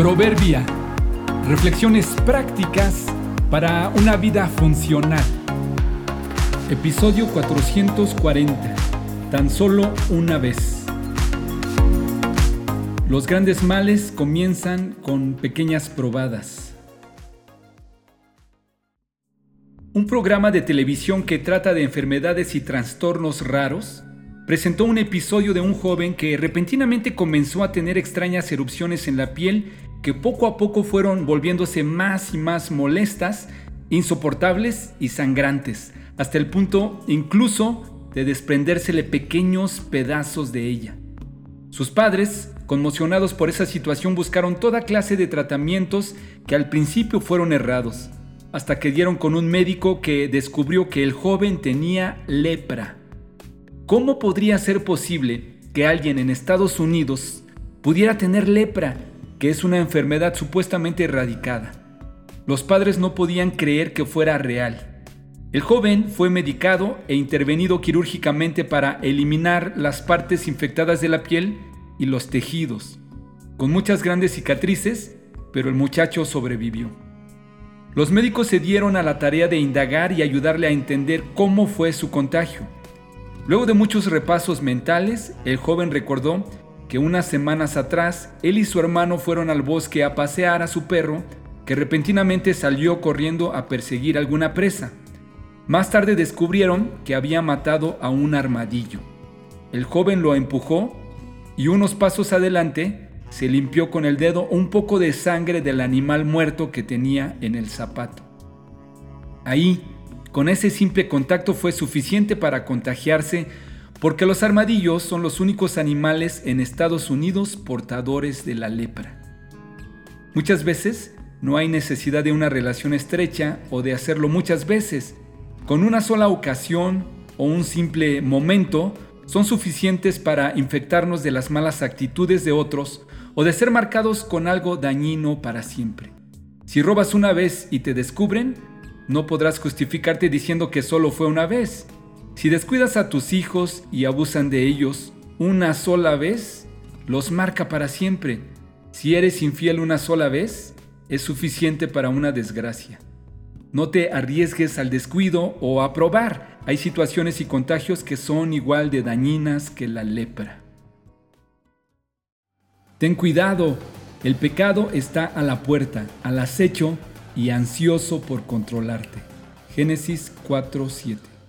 Proverbia. Reflexiones prácticas para una vida funcional. Episodio 440. Tan solo una vez. Los grandes males comienzan con pequeñas probadas. Un programa de televisión que trata de enfermedades y trastornos raros presentó un episodio de un joven que repentinamente comenzó a tener extrañas erupciones en la piel que poco a poco fueron volviéndose más y más molestas, insoportables y sangrantes, hasta el punto incluso de desprendérsele pequeños pedazos de ella. Sus padres, conmocionados por esa situación, buscaron toda clase de tratamientos que al principio fueron errados, hasta que dieron con un médico que descubrió que el joven tenía lepra. ¿Cómo podría ser posible que alguien en Estados Unidos pudiera tener lepra que es una enfermedad supuestamente erradicada. Los padres no podían creer que fuera real. El joven fue medicado e intervenido quirúrgicamente para eliminar las partes infectadas de la piel y los tejidos, con muchas grandes cicatrices, pero el muchacho sobrevivió. Los médicos se dieron a la tarea de indagar y ayudarle a entender cómo fue su contagio. Luego de muchos repasos mentales, el joven recordó que unas semanas atrás él y su hermano fueron al bosque a pasear a su perro, que repentinamente salió corriendo a perseguir alguna presa. Más tarde descubrieron que había matado a un armadillo. El joven lo empujó y unos pasos adelante se limpió con el dedo un poco de sangre del animal muerto que tenía en el zapato. Ahí, con ese simple contacto fue suficiente para contagiarse porque los armadillos son los únicos animales en Estados Unidos portadores de la lepra. Muchas veces no hay necesidad de una relación estrecha o de hacerlo muchas veces. Con una sola ocasión o un simple momento son suficientes para infectarnos de las malas actitudes de otros o de ser marcados con algo dañino para siempre. Si robas una vez y te descubren, no podrás justificarte diciendo que solo fue una vez. Si descuidas a tus hijos y abusan de ellos una sola vez, los marca para siempre. Si eres infiel una sola vez, es suficiente para una desgracia. No te arriesgues al descuido o a probar. Hay situaciones y contagios que son igual de dañinas que la lepra. Ten cuidado, el pecado está a la puerta, al acecho y ansioso por controlarte. Génesis 4:7